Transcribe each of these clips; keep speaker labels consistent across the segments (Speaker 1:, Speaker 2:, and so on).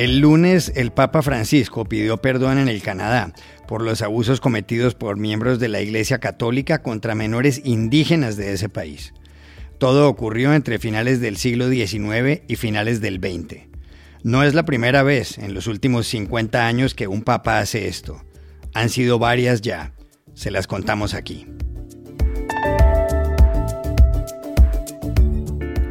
Speaker 1: El lunes el Papa Francisco pidió perdón en el Canadá por los abusos cometidos por miembros de la Iglesia Católica contra menores indígenas de ese país. Todo ocurrió entre finales del siglo XIX y finales del XX. No es la primera vez en los últimos 50 años que un papa hace esto. Han sido varias ya. Se las contamos aquí.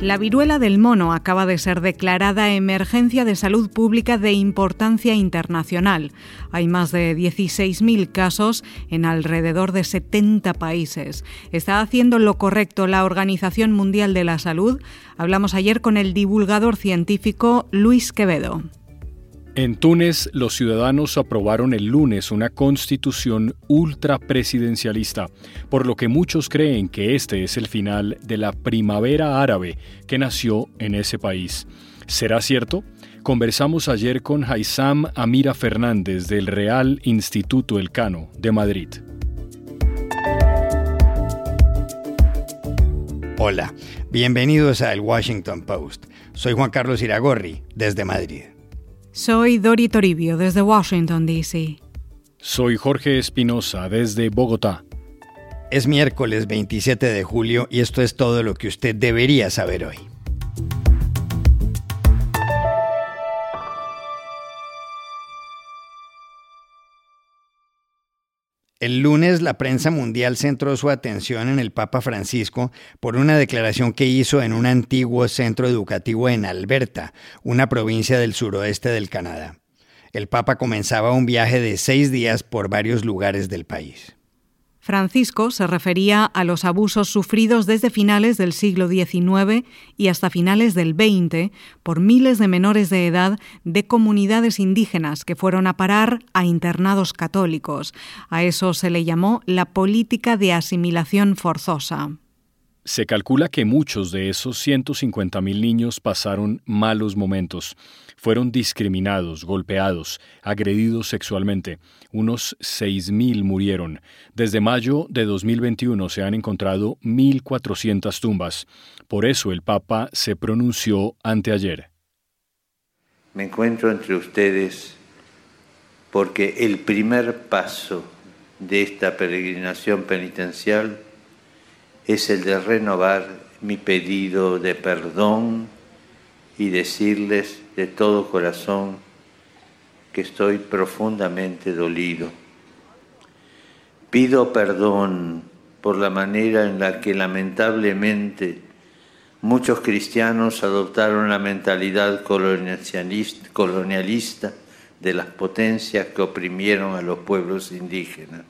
Speaker 2: La viruela del mono acaba de ser declarada emergencia de salud pública de importancia internacional. Hay más de 16.000 casos en alrededor de 70 países. ¿Está haciendo lo correcto la Organización Mundial de la Salud? Hablamos ayer con el divulgador científico Luis Quevedo.
Speaker 3: En Túnez, los ciudadanos aprobaron el lunes una constitución ultrapresidencialista, por lo que muchos creen que este es el final de la primavera árabe que nació en ese país. ¿Será cierto? Conversamos ayer con Haisam Amira Fernández del Real Instituto Elcano de Madrid.
Speaker 1: Hola, bienvenidos a El Washington Post. Soy Juan Carlos Iragorri, desde Madrid.
Speaker 2: Soy Dori Toribio desde Washington, D.C.
Speaker 3: Soy Jorge Espinosa desde Bogotá.
Speaker 1: Es miércoles 27 de julio y esto es todo lo que usted debería saber hoy. El lunes la prensa mundial centró su atención en el Papa Francisco por una declaración que hizo en un antiguo centro educativo en Alberta, una provincia del suroeste del Canadá. El Papa comenzaba un viaje de seis días por varios lugares del país.
Speaker 2: Francisco se refería a los abusos sufridos desde finales del siglo XIX y hasta finales del XX por miles de menores de edad de comunidades indígenas que fueron a parar a internados católicos. A eso se le llamó la política de asimilación forzosa.
Speaker 3: Se calcula que muchos de esos 150.000 niños pasaron malos momentos. Fueron discriminados, golpeados, agredidos sexualmente. Unos 6.000 murieron. Desde mayo de 2021 se han encontrado 1.400 tumbas. Por eso el Papa se pronunció anteayer.
Speaker 4: Me encuentro entre ustedes porque el primer paso de esta peregrinación penitencial es el de renovar mi pedido de perdón y decirles de todo corazón que estoy profundamente dolido. Pido perdón por la manera en la que lamentablemente muchos cristianos adoptaron la mentalidad colonialista de las potencias que oprimieron a los pueblos indígenas.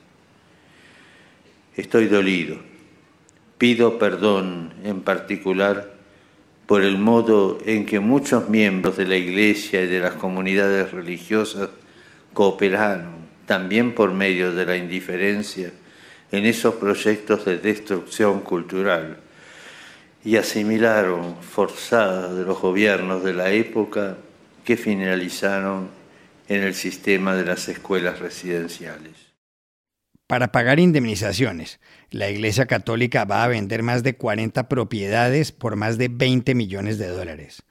Speaker 4: Estoy dolido Pido perdón en particular por el modo en que muchos miembros de la Iglesia y de las comunidades religiosas cooperaron, también por medio de la indiferencia, en esos proyectos de destrucción cultural y asimilaron forzadas de los gobiernos de la época que finalizaron en el sistema de las escuelas residenciales.
Speaker 1: Para pagar indemnizaciones, la Iglesia Católica va a vender más de 40 propiedades por más de 20 millones de dólares.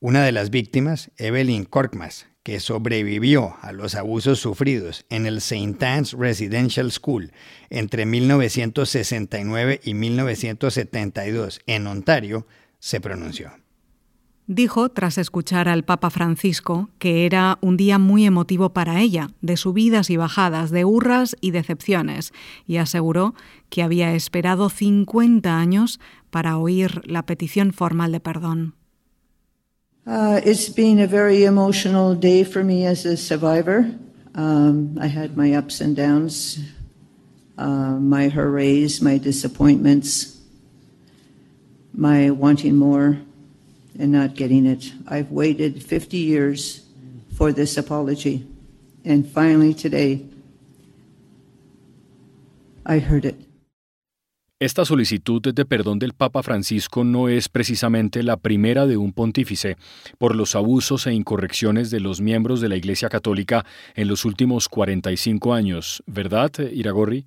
Speaker 1: Una de las víctimas, Evelyn Korkmaz, que sobrevivió a los abusos sufridos en el St. Anne's Residential School entre 1969 y 1972 en Ontario, se pronunció.
Speaker 2: Dijo, tras escuchar al Papa Francisco, que era un día muy emotivo para ella, de subidas y bajadas, de hurras y decepciones, y aseguró que había esperado 50 años para oír la petición formal de perdón.
Speaker 5: Uh, it's been a very emotional day for me as a survivor. Um, I had my ups and downs, uh, my hurrays, my disappointments, my wanting more and not getting it. I've waited 50 years for this apology, and finally today, I heard it.
Speaker 3: Esta solicitud de perdón del Papa Francisco no es precisamente la primera de un pontífice por los abusos e incorrecciones de los miembros de la Iglesia Católica en los últimos 45 años, ¿verdad, Iragorri?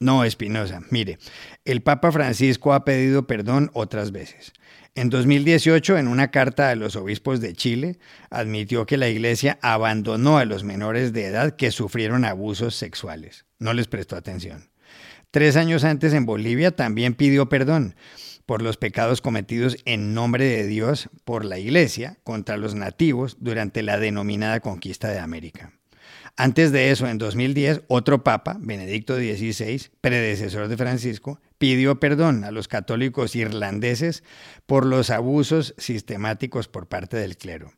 Speaker 1: No, Espinosa, mire, el Papa Francisco ha pedido perdón otras veces. En 2018, en una carta a los obispos de Chile, admitió que la Iglesia abandonó a los menores de edad que sufrieron abusos sexuales. No les prestó atención. Tres años antes en Bolivia también pidió perdón por los pecados cometidos en nombre de Dios por la Iglesia contra los nativos durante la denominada conquista de América. Antes de eso, en 2010, otro papa, Benedicto XVI, predecesor de Francisco, pidió perdón a los católicos irlandeses por los abusos sistemáticos por parte del clero.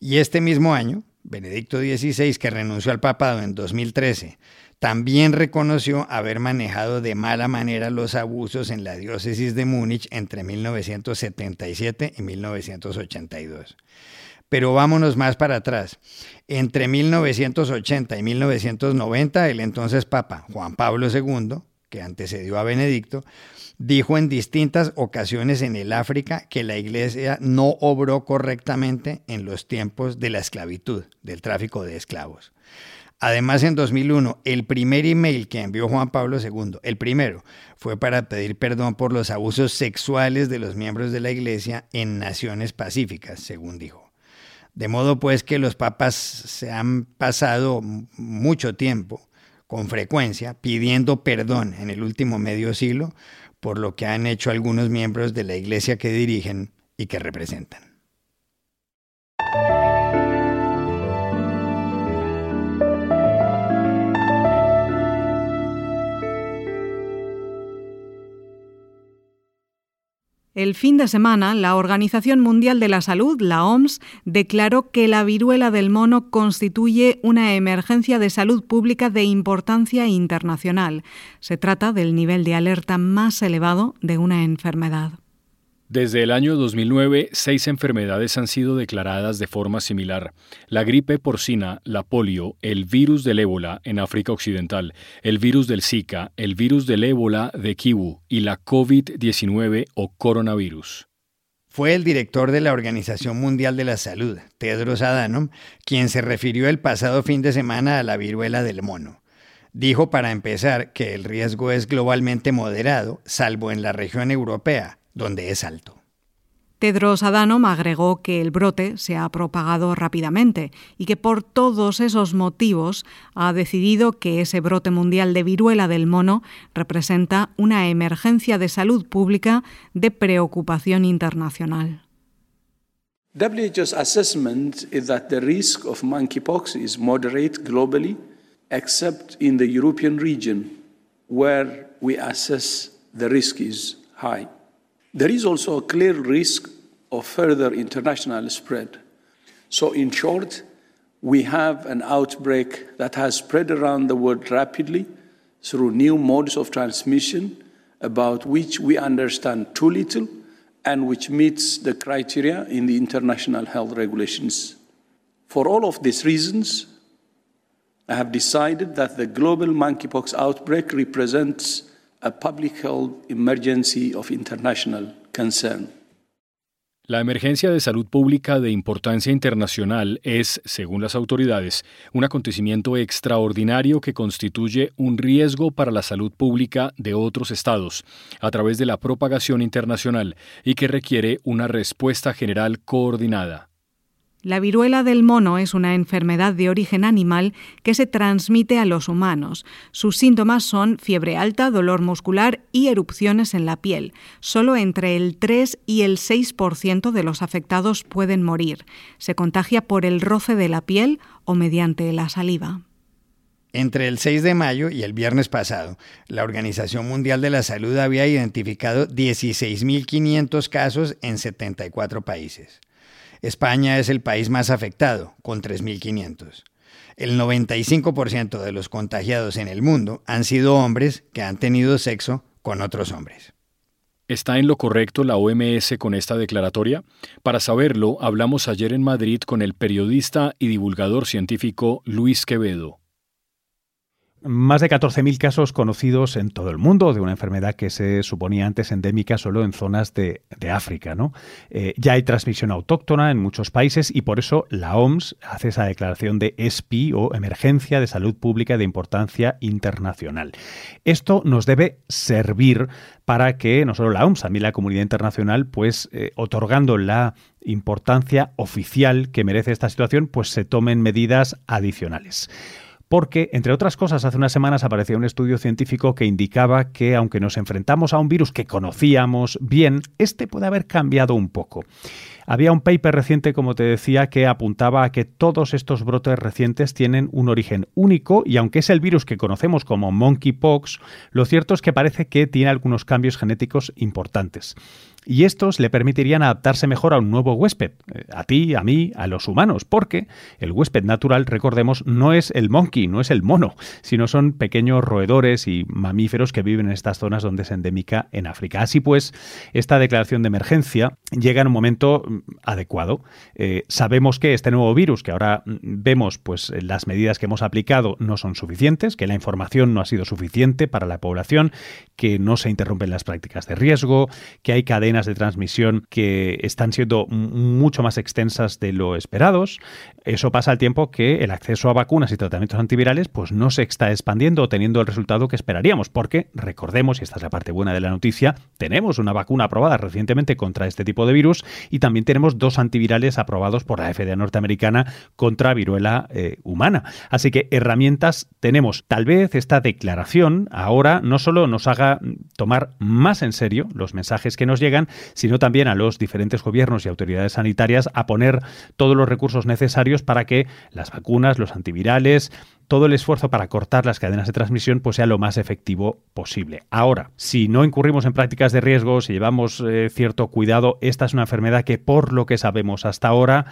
Speaker 1: Y este mismo año, Benedicto XVI, que renunció al papado en 2013, también reconoció haber manejado de mala manera los abusos en la diócesis de Múnich entre 1977 y 1982. Pero vámonos más para atrás. Entre 1980 y 1990, el entonces Papa Juan Pablo II, que antecedió a Benedicto, dijo en distintas ocasiones en el África que la Iglesia no obró correctamente en los tiempos de la esclavitud, del tráfico de esclavos. Además, en 2001, el primer email que envió Juan Pablo II, el primero, fue para pedir perdón por los abusos sexuales de los miembros de la Iglesia en naciones pacíficas, según dijo. De modo pues que los papas se han pasado mucho tiempo, con frecuencia, pidiendo perdón en el último medio siglo por lo que han hecho algunos miembros de la iglesia que dirigen y que representan.
Speaker 2: El fin de semana, la Organización Mundial de la Salud, la OMS, declaró que la viruela del mono constituye una emergencia de salud pública de importancia internacional. Se trata del nivel de alerta más elevado de una enfermedad.
Speaker 3: Desde el año 2009, seis enfermedades han sido declaradas de forma similar. La gripe porcina, la polio, el virus del ébola en África Occidental, el virus del Zika, el virus del ébola de Kivu y la COVID-19 o coronavirus.
Speaker 1: Fue el director de la Organización Mundial de la Salud, Tedros Adhanom, quien se refirió el pasado fin de semana a la viruela del mono. Dijo para empezar que el riesgo es globalmente moderado, salvo en la región europea, donde es alto.
Speaker 2: Tedros Adhanom agregó que el brote se ha propagado rápidamente y que por todos esos motivos ha decidido que ese brote mundial de viruela del mono representa una emergencia de salud pública de preocupación internacional.
Speaker 6: WHO's assessment is that the risk of monkeypox is moderate globally, except in the European region, where we assess the risk is high. There is also a clear risk of further international spread. So, in short, we have an outbreak that has spread around the world rapidly through new modes of transmission about which we understand too little and which meets the criteria in the international health regulations. For all of these reasons, I have decided that the global monkeypox outbreak represents a public health emergency of international concern.
Speaker 3: La emergencia de salud pública de importancia internacional es, según las autoridades, un acontecimiento extraordinario que constituye un riesgo para la salud pública de otros estados a través de la propagación internacional y que requiere una respuesta general coordinada.
Speaker 2: La viruela del mono es una enfermedad de origen animal que se transmite a los humanos. Sus síntomas son fiebre alta, dolor muscular y erupciones en la piel. Solo entre el 3 y el 6% de los afectados pueden morir. Se contagia por el roce de la piel o mediante la saliva.
Speaker 1: Entre el 6 de mayo y el viernes pasado, la Organización Mundial de la Salud había identificado 16.500 casos en 74 países. España es el país más afectado, con 3.500. El 95% de los contagiados en el mundo han sido hombres que han tenido sexo con otros hombres.
Speaker 3: ¿Está en lo correcto la OMS con esta declaratoria? Para saberlo, hablamos ayer en Madrid con el periodista y divulgador científico Luis Quevedo.
Speaker 7: Más de 14.000 casos conocidos en todo el mundo de una enfermedad que se suponía antes endémica solo en zonas de, África. ¿no? Eh, ya hay transmisión autóctona en muchos países y por eso la OMS hace esa declaración de ESPI o Emergencia de Salud Pública de Importancia Internacional. Esto nos debe servir para que no solo la OMS, también la comunidad internacional, pues eh, otorgando la importancia oficial que merece esta situación, pues se tomen medidas adicionales porque, entre otras cosas, hace unas semanas apareció un estudio científico que indicaba que, aunque nos enfrentamos a un virus que conocíamos bien, este puede haber cambiado un poco. Había un paper reciente, como te decía, que apuntaba a que todos estos brotes recientes tienen un origen único y aunque es el virus que conocemos como monkeypox, lo cierto es que parece que tiene algunos cambios genéticos importantes y estos le permitirían adaptarse mejor a un nuevo huésped, eh, a ti, a mí, a los humanos, porque el huésped natural, recordemos, no es el monkey, no es el mono, sino son pequeños roedores y mamíferos que viven en estas zonas donde es endémica en África. Así pues, esta declaración de emergencia llega en un momento mm, adecuado. Eh, sabemos que este nuevo virus, que ahora mm, vemos, pues las medidas que hemos aplicado no son suficientes, que la información no ha sido suficiente para la población, que no se interrumpen las prácticas de riesgo, que hay cadenas de transmisión que están siendo mucho más extensas de lo esperados. Eso pasa al tiempo que el acceso a vacunas y tratamientos antivirales pues no se está expandiendo o teniendo el resultado que esperaríamos, porque recordemos, y esta es la parte buena de la noticia, tenemos una vacuna aprobada recientemente contra este tipo de virus y también tenemos dos antivirales aprobados por la FDA norteamericana contra viruela eh, humana. Así que herramientas tenemos. Tal vez esta declaración ahora no solo nos haga tomar más en serio los mensajes que nos llegan, sino también a los diferentes gobiernos y autoridades sanitarias a poner todos los recursos necesarios para que las vacunas, los antivirales, todo el esfuerzo para cortar las cadenas de transmisión pues sea lo más efectivo posible. Ahora, si no incurrimos en prácticas de riesgo, si llevamos eh, cierto cuidado, esta es una enfermedad que por lo que sabemos hasta ahora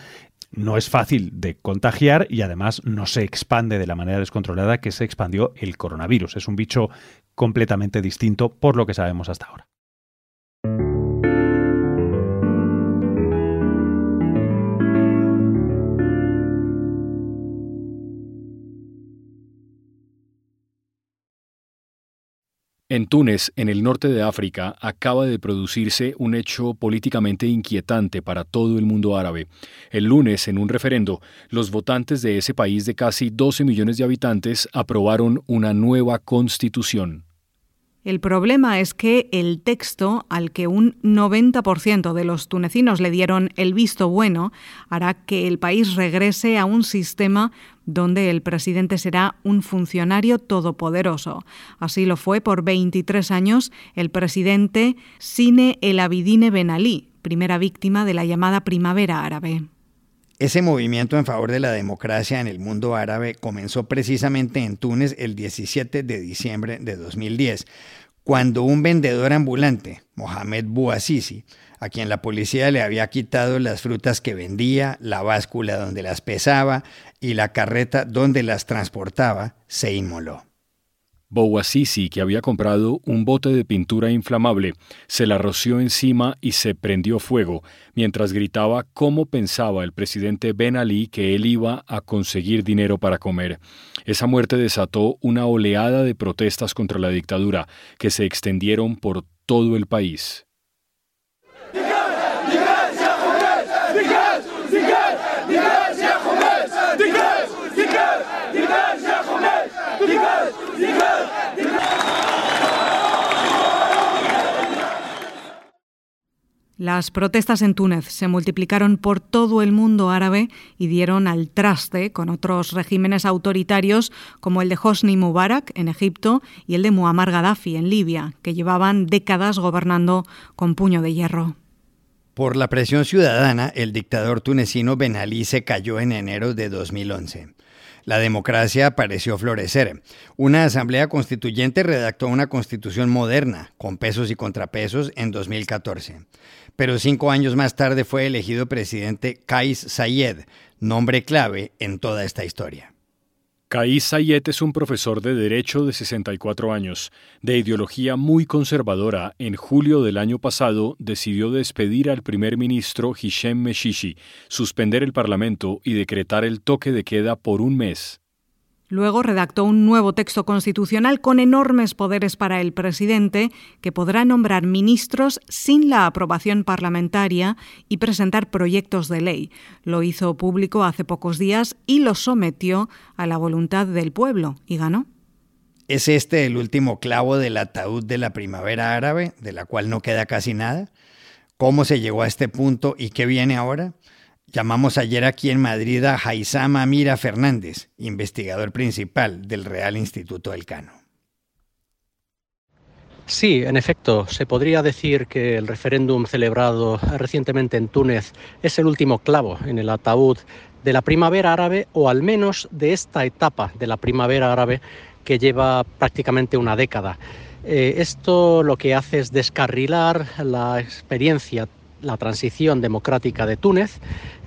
Speaker 7: no es fácil de contagiar y además no se expande de la manera descontrolada que se expandió el coronavirus. Es un bicho completamente distinto por lo que sabemos hasta ahora.
Speaker 3: En Túnez, en el norte de África, acaba de producirse un hecho políticamente inquietante para todo el mundo árabe. El lunes, en un referendo, los votantes de ese país de casi 12 millones de habitantes aprobaron una nueva constitución.
Speaker 2: El problema es que el texto al que un 90% de los tunecinos le dieron el visto bueno hará que el país regrese a un sistema donde el presidente será un funcionario todopoderoso. Así lo fue por 23 años el presidente Sine El Abidine Ben Ali, primera víctima de la llamada primavera árabe.
Speaker 1: Ese movimiento en favor de la democracia en el mundo árabe comenzó precisamente en Túnez el 17 de diciembre de 2010, cuando un vendedor ambulante, Mohamed Bouazizi, a quien la policía le había quitado las frutas que vendía, la báscula donde las pesaba y la carreta donde las transportaba, se inmoló.
Speaker 3: Bouazizi, que había comprado un bote de pintura inflamable, se la roció encima y se prendió fuego, mientras gritaba cómo pensaba el presidente Ben Ali que él iba a conseguir dinero para comer. Esa muerte desató una oleada de protestas contra la dictadura que se extendieron por todo el país.
Speaker 2: Las protestas en Túnez se multiplicaron por todo el mundo árabe y dieron al traste con otros regímenes autoritarios como el de Hosni Mubarak en Egipto y el de Muammar Gaddafi en Libia, que llevaban décadas gobernando con puño de hierro.
Speaker 1: Por la presión ciudadana, el dictador tunecino Ben Ali se cayó en enero de 2011 la democracia pareció florecer. Una asamblea constituyente redactó una constitución moderna, con pesos y contrapesos, en 2014. Pero cinco años más tarde fue elegido presidente Kais Sayed, nombre clave en toda esta historia.
Speaker 3: Kais Sayed es un profesor de Derecho de 64 años, de ideología muy conservadora. En julio del año pasado decidió despedir al primer ministro Hichem Meshishi, suspender el Parlamento y decretar el toque de queda por un mes.
Speaker 2: Luego redactó un nuevo texto constitucional con enormes poderes para el presidente, que podrá nombrar ministros sin la aprobación parlamentaria y presentar proyectos de ley. Lo hizo público hace pocos días y lo sometió a la voluntad del pueblo y ganó.
Speaker 1: ¿Es este el último clavo del ataúd de la primavera árabe, de la cual no queda casi nada? ¿Cómo se llegó a este punto y qué viene ahora? Llamamos ayer aquí en Madrid a Jaisama Mira Fernández, investigador principal del Real Instituto Elcano.
Speaker 8: Sí, en efecto, se podría decir que el referéndum celebrado recientemente en Túnez es el último clavo en el ataúd de la primavera árabe o al menos de esta etapa de la primavera árabe que lleva prácticamente una década. Eh, esto lo que hace es descarrilar la experiencia la transición democrática de Túnez,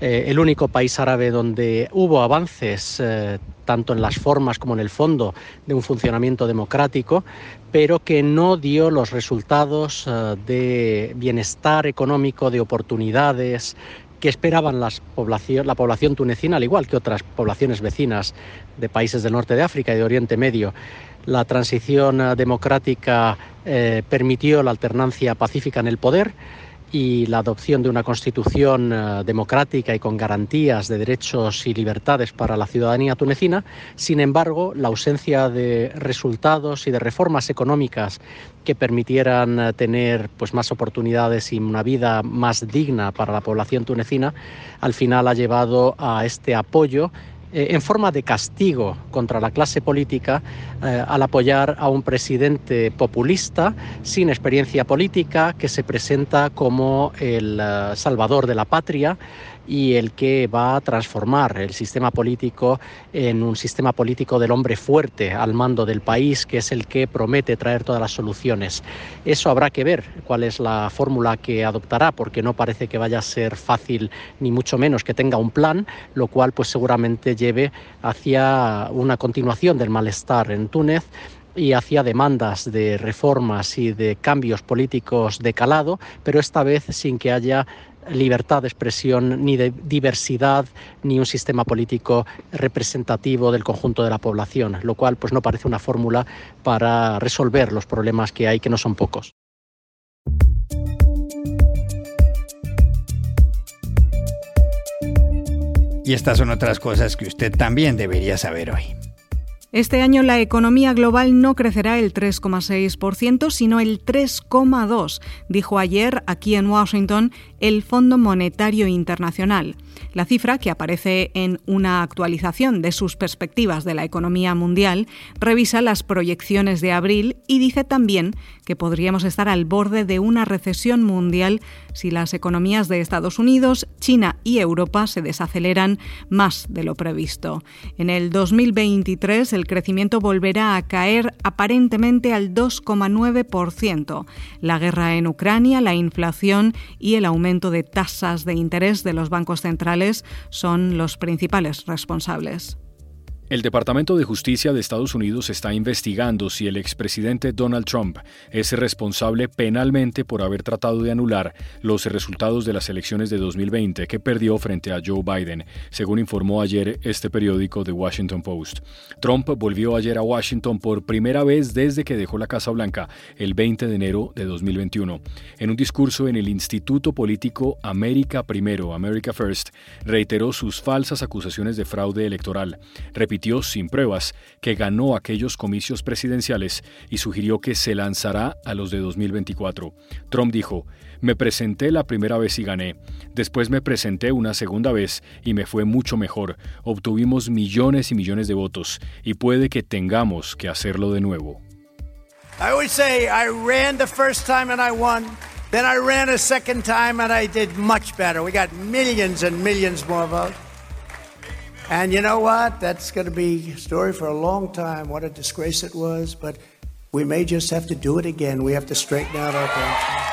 Speaker 8: eh, el único país árabe donde hubo avances eh, tanto en las formas como en el fondo de un funcionamiento democrático, pero que no dio los resultados eh, de bienestar económico, de oportunidades que esperaban la población tunecina, al igual que otras poblaciones vecinas de países del norte de África y de Oriente Medio. La transición democrática permitió la alternancia pacífica en el poder, y la adopción de una constitución eh, democrática y con garantías de derechos y libertades para la ciudadanía tunecina. Sin embargo, la ausencia de resultados y de reformas económicas que permitieran eh, tener pues, más oportunidades y una vida más digna para la población tunecina, al final ha llevado a este apoyo eh, en forma de castigo contra la clase política eh, al apoyar a un presidente populista sin experiencia política que se presenta como el eh, salvador de la patria y el que va a transformar el sistema político en un sistema político del hombre fuerte al mando del país, que es el que promete traer todas las soluciones. Eso habrá que ver cuál es la fórmula que adoptará, porque no parece que vaya a ser fácil, ni mucho menos que tenga un plan, lo cual pues seguramente lleve hacia una continuación del malestar en Túnez y hacia demandas de reformas y de cambios políticos de calado, pero esta vez sin que haya libertad de expresión, ni de diversidad, ni un sistema político representativo del conjunto de la población, lo cual pues no parece una fórmula para resolver los problemas que hay, que no son pocos.
Speaker 1: Y estas son otras cosas que usted también debería saber hoy.
Speaker 2: Este año la economía global no crecerá el 3,6%, sino el 3,2%, dijo ayer aquí en Washington el Fondo Monetario Internacional. La cifra, que aparece en una actualización de sus perspectivas de la economía mundial, revisa las proyecciones de abril y dice también que podríamos estar al borde de una recesión mundial si las economías de Estados Unidos, China y Europa se desaceleran más de lo previsto. En el 2023 el crecimiento volverá a caer aparentemente al 2,9%. La guerra en Ucrania, la inflación y el aumento de tasas de interés de los bancos centrales son los principales responsables.
Speaker 3: El Departamento de Justicia de Estados Unidos está investigando si el expresidente Donald Trump es responsable penalmente por haber tratado de anular los resultados de las elecciones de 2020 que perdió frente a Joe Biden, según informó ayer este periódico The Washington Post. Trump volvió ayer a Washington por primera vez desde que dejó la Casa Blanca el 20 de enero de 2021. En un discurso en el Instituto Político América Primero, America First, reiteró sus falsas acusaciones de fraude electoral. Repitió sin pruebas que ganó aquellos comicios presidenciales y sugirió que se lanzará a los de 2024. Trump dijo, me presenté la primera vez y gané. Después me presenté una segunda vez y me fue mucho mejor. Obtuvimos millones y millones de votos y puede que tengamos que hacerlo de nuevo.
Speaker 9: I always say I ran the first time and I won. Then I ran a second time and I did much better. We got millions and millions more votes. And you know what? That's going to be a story for a long time. What a disgrace it was. But we may just have to do it again. We have to straighten out our country.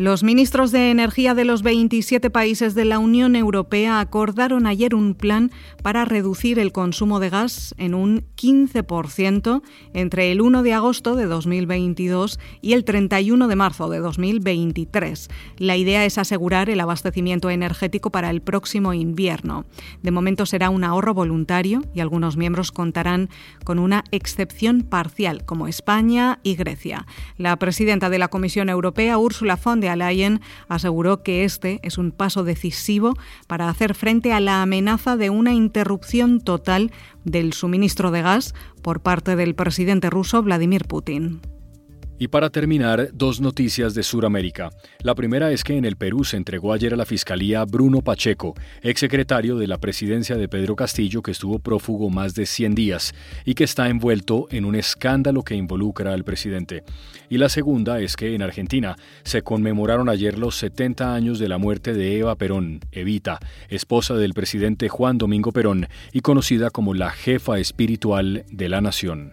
Speaker 2: Los ministros de Energía de los 27 países de la Unión Europea acordaron ayer un plan para reducir el consumo de gas en un 15% entre el 1 de agosto de 2022 y el 31 de marzo de 2023. La idea es asegurar el abastecimiento energético para el próximo invierno. De momento será un ahorro voluntario y algunos miembros contarán con una excepción parcial, como España y Grecia. La presidenta de la Comisión Europea, Ursula von der aseguró que este es un paso decisivo para hacer frente a la amenaza de una interrupción total del suministro de gas por parte del presidente ruso Vladimir Putin.
Speaker 3: Y para terminar, dos noticias de Sudamérica. La primera es que en el Perú se entregó ayer a la Fiscalía Bruno Pacheco, exsecretario de la presidencia de Pedro Castillo, que estuvo prófugo más de 100 días y que está envuelto en un escándalo que involucra al presidente. Y la segunda es que en Argentina se conmemoraron ayer los 70 años de la muerte de Eva Perón, Evita, esposa del presidente Juan Domingo Perón y conocida como la jefa espiritual de la nación.